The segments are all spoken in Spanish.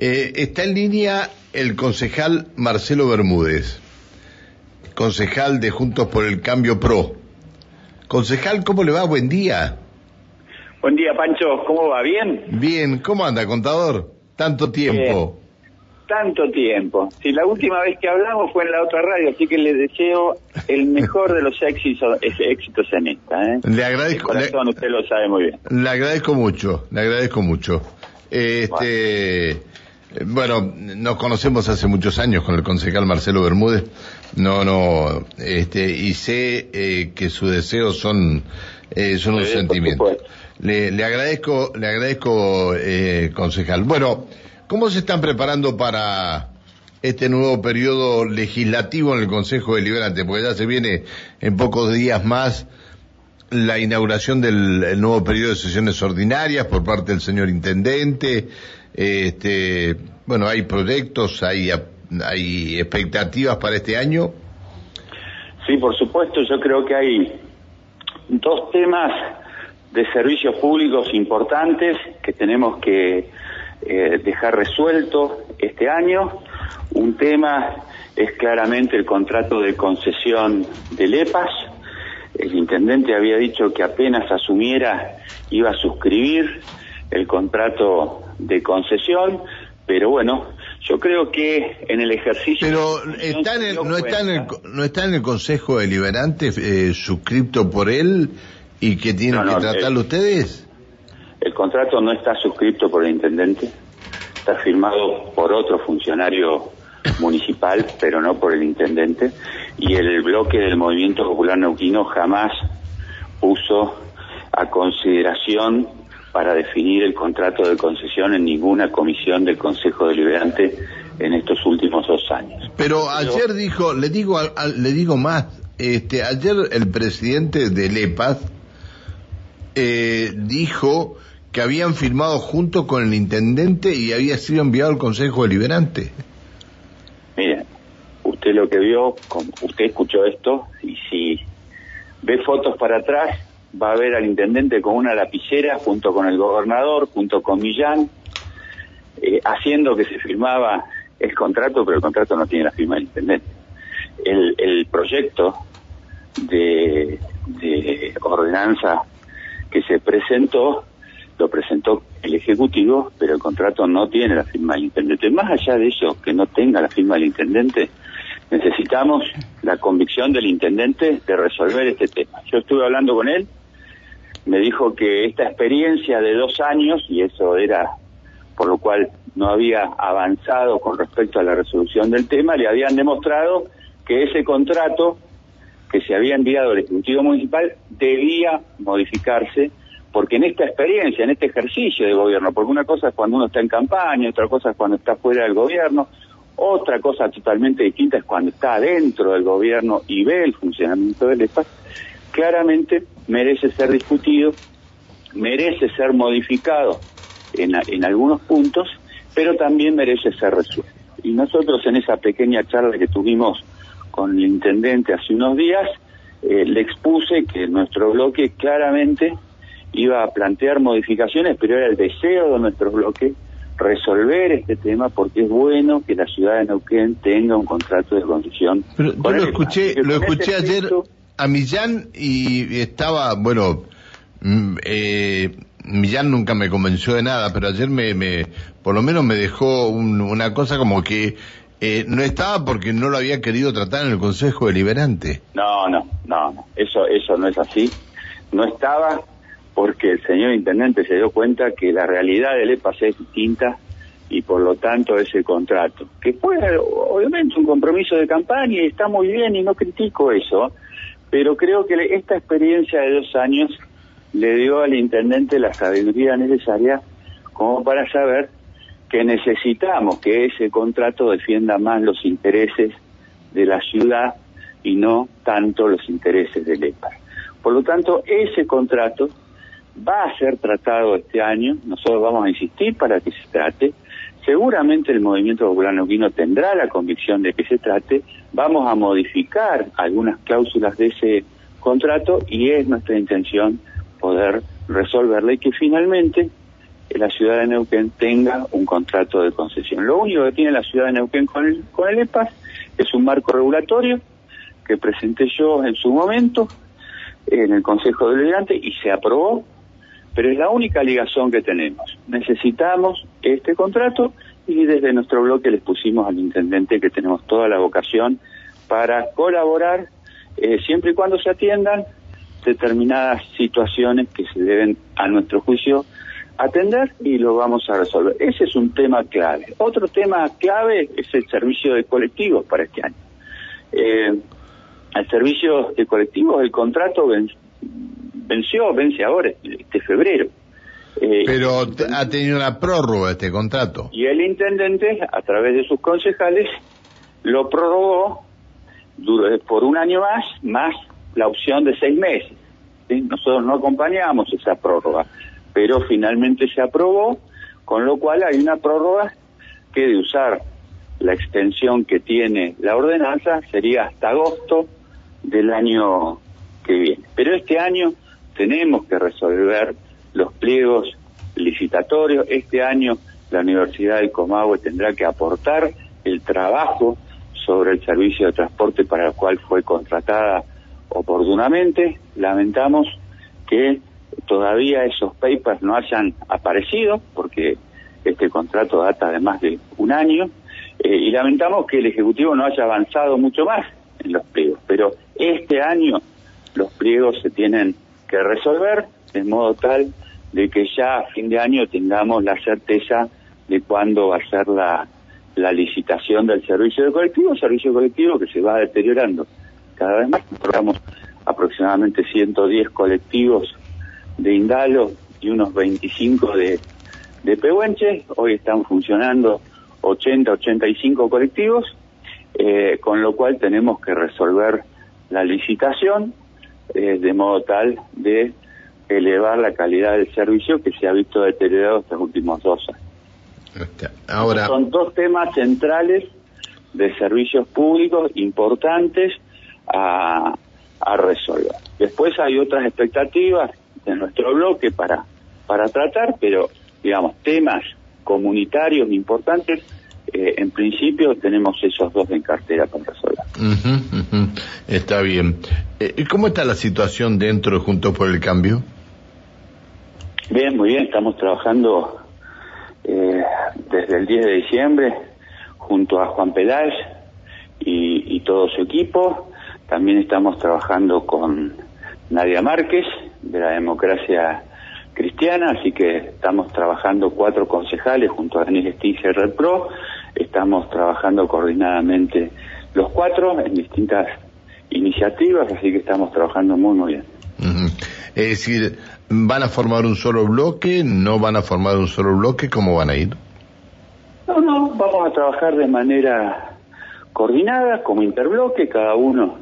Eh, está en línea el concejal Marcelo Bermúdez, concejal de Juntos por el Cambio Pro. Concejal, ¿cómo le va? Buen día. Buen día, Pancho. ¿Cómo va? ¿Bien? Bien. ¿Cómo anda, contador? Tanto tiempo. Tanto tiempo. Si la última vez que hablamos fue en la otra radio, así que le deseo el mejor de los éxitos, éxitos en esta. ¿eh? Le agradezco. Le, usted lo sabe muy bien. Le agradezco mucho, le agradezco mucho. Este, bueno. Nos conocemos hace muchos años con el concejal Marcelo Bermúdez. No, no, este, y sé eh, que sus deseos son, eh, son un sentimiento. Le, le, agradezco, le agradezco, eh, concejal. Bueno, ¿cómo se están preparando para este nuevo periodo legislativo en el Consejo Deliberante? Porque ya se viene en pocos días más la inauguración del nuevo periodo de sesiones ordinarias por parte del señor intendente. Este, bueno, hay proyectos, hay, expectativas para este año. Sí, por supuesto, yo creo que hay dos temas de servicios públicos importantes que tenemos que eh, dejar resuelto este año. Un tema es claramente el contrato de concesión del EPAS, el intendente había dicho que apenas asumiera iba a suscribir el contrato de concesión, pero bueno, yo creo que en el ejercicio... Pero está en el, no, está en el, no está en el Consejo Deliberante eh, suscripto por él y que tienen que tratarlo ustedes. El contrato no está suscrito por el intendente, está firmado por otro funcionario municipal, pero no por el intendente, y el bloque del Movimiento Popular Neuquino jamás puso a consideración para definir el contrato de concesión en ninguna comisión del Consejo Deliberante en estos últimos dos años. Pero ayer dijo, le digo, le digo más, este, ayer el presidente de LEPAS eh, dijo que habían firmado junto con el intendente y había sido enviado al Consejo Deliberante usted lo que vio, usted escuchó esto, y si ve fotos para atrás, va a ver al intendente con una lapicera junto con el gobernador, junto con Millán, eh, haciendo que se firmaba el contrato, pero el contrato no tiene la firma del intendente. El, proyecto de, de ordenanza que se presentó, lo presentó el Ejecutivo, pero el contrato no tiene la firma del intendente. Más allá de eso, que no tenga la firma del intendente, necesitamos la convicción del intendente de resolver este tema. Yo estuve hablando con él, me dijo que esta experiencia de dos años, y eso era por lo cual no había avanzado con respecto a la resolución del tema, le habían demostrado que ese contrato que se había enviado al Ejecutivo Municipal debía modificarse, porque en esta experiencia, en este ejercicio de gobierno, porque una cosa es cuando uno está en campaña, otra cosa es cuando está fuera del gobierno, otra cosa totalmente distinta es cuando está dentro del gobierno y ve el funcionamiento del EPAS, claramente merece ser discutido, merece ser modificado en, en algunos puntos, pero también merece ser resuelto. Y nosotros en esa pequeña charla que tuvimos con el intendente hace unos días, eh, le expuse que nuestro bloque claramente iba a plantear modificaciones, pero era el deseo de nuestro bloque resolver este tema porque es bueno que la ciudad de Neuquén tenga un contrato de concesión. Pero yo lo escuché, lo escuché ayer a Millán y estaba, bueno, mm, eh, Millán nunca me convenció de nada, pero ayer me, me por lo menos me dejó una cosa como que eh, no estaba porque no lo había querido tratar en el Consejo Deliberante. No, no, no, eso, eso no es así. No estaba porque el señor intendente se dio cuenta que la realidad del EPAS es distinta y por lo tanto ese contrato, que fue obviamente un compromiso de campaña y está muy bien y no critico eso, pero creo que esta experiencia de dos años le dio al intendente la sabiduría necesaria como para saber que necesitamos que ese contrato defienda más los intereses de la ciudad y no tanto los intereses del EPAS. Por lo tanto, ese contrato va a ser tratado este año, nosotros vamos a insistir para que se trate, seguramente el movimiento popular neuquino tendrá la convicción de que se trate, vamos a modificar algunas cláusulas de ese contrato y es nuestra intención poder resolverla y que finalmente la ciudad de Neuquén tenga un contrato de concesión. Lo único que tiene la ciudad de Neuquén con el, con el EPAS es un marco regulatorio que presenté yo en su momento en el Consejo Deliberante y se aprobó, pero es la única ligación que tenemos. Necesitamos este contrato y desde nuestro bloque les pusimos al intendente que tenemos toda la vocación para colaborar eh, siempre y cuando se atiendan determinadas situaciones que se deben, a nuestro juicio, atender y lo vamos a resolver. Ese es un tema clave. Otro tema clave es el servicio de colectivos para este año. Eh, el servicio de colectivos, el contrato venció, vence ahora, este febrero. Eh, Pero ha tenido una prórroga este contrato. Y el intendente, a través de sus concejales, lo prorrogó por un año más, más la opción de seis meses. Nosotros no acompañamos esa prórroga, pero finalmente se aprobó, con lo cual hay una prórroga que de usar la extensión que tiene la ordenanza sería hasta agosto del año que viene. Pero este año tenemos que resolver los pliegos licitatorios. Este año la Universidad del Comahue tendrá que aportar el trabajo sobre el servicio de transporte para el cual fue contratada oportunamente. Lamentamos que todavía esos papers no hayan aparecido, porque este contrato data de más de un año, eh, y lamentamos que el Ejecutivo no haya avanzado mucho más en los pliegos. Pero este año los pliegos se tienen que resolver de modo tal de que ya a fin de año tengamos la certeza de cuándo va a ser la, la licitación del servicio de colectivo, servicio colectivo que se va deteriorando cada vez más. Programamos aproximadamente 110 colectivos de Indalo y unos 25 de, de Pehuenche. Hoy están funcionando 80, 85 colectivos, eh, con lo cual tenemos que resolver la licitación eh, de modo tal de elevar la calidad del servicio que se ha visto deteriorado estos últimos dos años. Ahora... Son dos temas centrales de servicios públicos importantes a, a resolver. Después hay otras expectativas de nuestro bloque para, para tratar, pero digamos, temas comunitarios importantes, eh, en principio tenemos esos dos en cartera para resolver. Está bien. Eh, ¿Y ¿Cómo está la situación dentro de Juntos por el Cambio? Bien, muy bien, estamos trabajando eh, desde el 10 de diciembre junto a Juan Peláez y, y todo su equipo. También estamos trabajando con Nadia Márquez de la democracia cristiana, así que estamos trabajando cuatro concejales junto a Daniel Stinger Red Pro, estamos trabajando coordinadamente los cuatro en distintas iniciativas, así que estamos trabajando muy muy bien. Es decir, ¿van a formar un solo bloque? ¿No van a formar un solo bloque? ¿Cómo van a ir? No, no, vamos a trabajar de manera coordinada, como interbloque, cada uno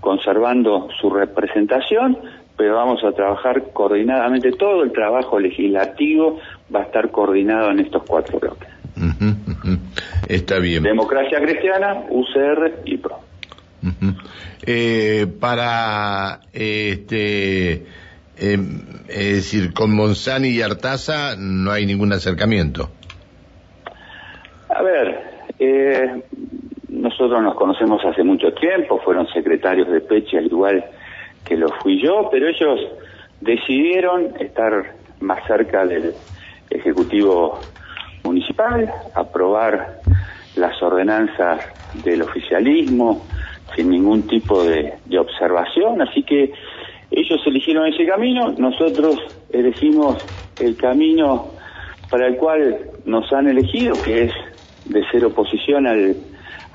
conservando su representación, pero vamos a trabajar coordinadamente. Todo el trabajo legislativo va a estar coordinado en estos cuatro bloques. Está bien. Democracia Cristiana, UCR y PRO. eh, para este eh, es decir con Monzani y Artaza no hay ningún acercamiento a ver eh, nosotros nos conocemos hace mucho tiempo, fueron secretarios de Peche al igual que lo fui yo, pero ellos decidieron estar más cerca del Ejecutivo Municipal, aprobar las ordenanzas del oficialismo sin ningún tipo de, observación, así que ellos eligieron ese camino, nosotros elegimos el camino para el cual nos han elegido, que es de ser oposición al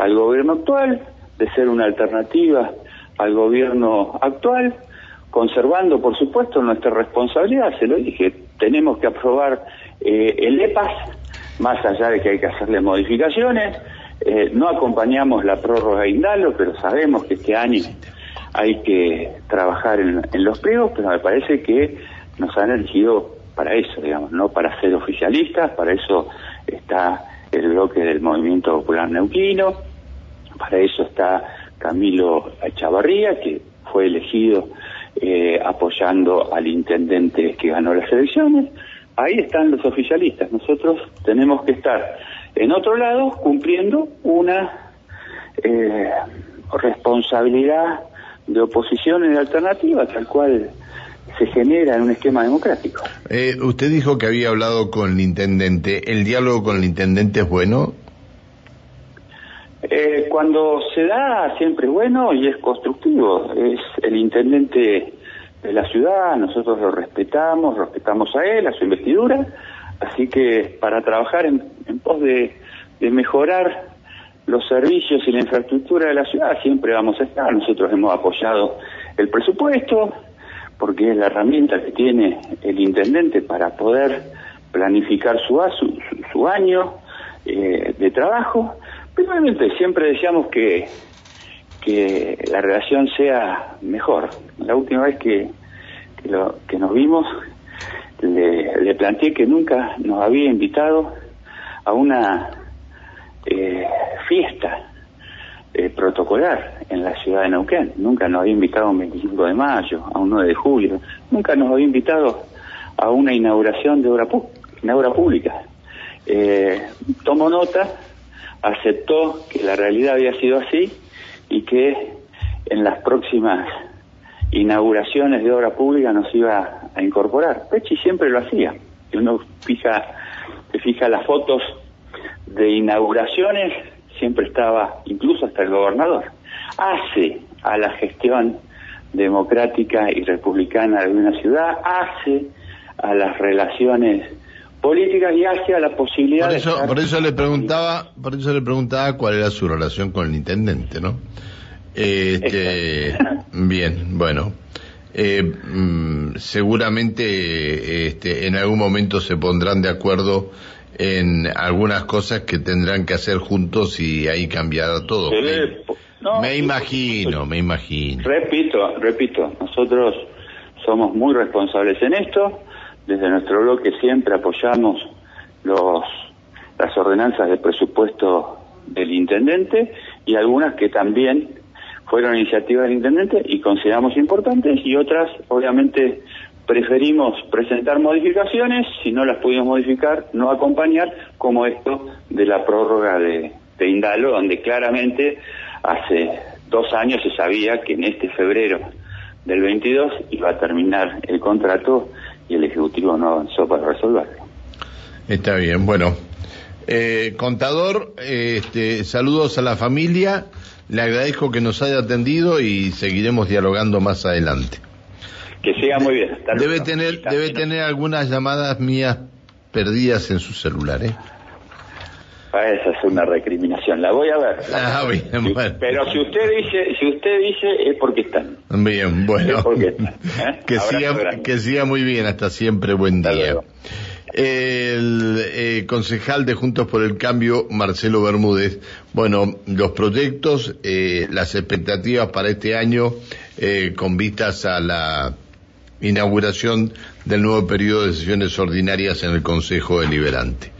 al gobierno actual, de ser una alternativa al gobierno actual, conservando, por supuesto, nuestra responsabilidad, se lo dije, tenemos que aprobar eh, el EPAS, más allá de que hay que hacerle modificaciones, eh, no acompañamos la prórroga Indalo, pero sabemos que este año hay que trabajar en, los pliegos, pero me parece que nos han elegido para eso, digamos, no para ser oficialistas, para eso está el bloque del Movimiento Popular Neuquino, para eso está Camilo Chavarría, que fue elegido eh, apoyando al intendente que ganó las elecciones. Ahí están los oficialistas. Nosotros tenemos que estar en otro lado cumpliendo una eh, responsabilidad de oposición de alternativa, tal cual se genera en un esquema democrático. Eh, usted dijo que había hablado con el intendente. ¿El diálogo con el intendente es bueno? Eh, cuando se da siempre es bueno y es constructivo. Es el intendente de la ciudad, nosotros lo respetamos, respetamos a él, a su investidura, así que para trabajar en, pos de, mejorar los servicios y la infraestructura de la ciudad siempre vamos a estar. Nosotros hemos apoyado el presupuesto, porque es la herramienta que tiene el intendente para poder planificar su, su, su año eh, de trabajo. Pero obviamente siempre deseamos que, que la relación sea mejor. La última vez que, lo, que nos vimos, le, le, planteé que nunca nos había invitado a una eh, fiesta eh, protocolar en la ciudad de Neuquén. Nunca nos había invitado a un 25 de mayo, a un 9 de julio. Nunca nos había invitado a una inauguración de obra, una obra pública. Eh, tomó nota, aceptó que la realidad había sido así y que en las próximas inauguraciones de obra pública nos iba a incorporar. Pechi siempre lo hacía. Uno fija, se fija las fotos de inauguraciones, siempre estaba, incluso hasta el gobernador, hace a la gestión democrática y republicana de una ciudad, hace a las relaciones políticas y hace a la posibilidad por eso, de por eso le preguntaba por eso le preguntaba cuál era su relación con el intendente no este, bien bueno eh, mm, seguramente este, en algún momento se pondrán de acuerdo en algunas cosas que tendrán que hacer juntos y ahí cambiará todo. me, no, me imagino, me imagino. Repito, repito, nosotros somos muy responsables en esto. Desde nuestro bloque siempre apoyamos los las ordenanzas de presupuesto del intendente y algunas que también fueron iniciativas del intendente y consideramos importantes y otras obviamente preferimos presentar modificaciones, si no las pudimos modificar, no acompañar, como esto de la prórroga de, Indalo, donde claramente hace dos años se sabía que en este febrero del 22 iba a terminar el contrato y el Ejecutivo no avanzó para resolverlo. Está bien, bueno. Eh, contador, este, saludos a la familia, le agradezco que nos haya atendido y seguiremos dialogando más adelante. Que siga muy bien. debe tener, debe tener algunas llamadas mías perdidas en su celular, ¿eh? Ah, esa es una recriminación. La voy a ver. Ah, bien, bueno. Pero si usted dice, si usted dice es porque están. Bien, bueno. ¿eh? que, siga, que siga muy bien. Hasta siempre. Buen día. El eh, concejal de Juntos por el Cambio, Marcelo Bermúdez. Bueno, los proyectos, eh, las expectativas para este año eh, con vistas a la inauguración del nuevo periodo de sesiones ordinarias en el Consejo Deliberante.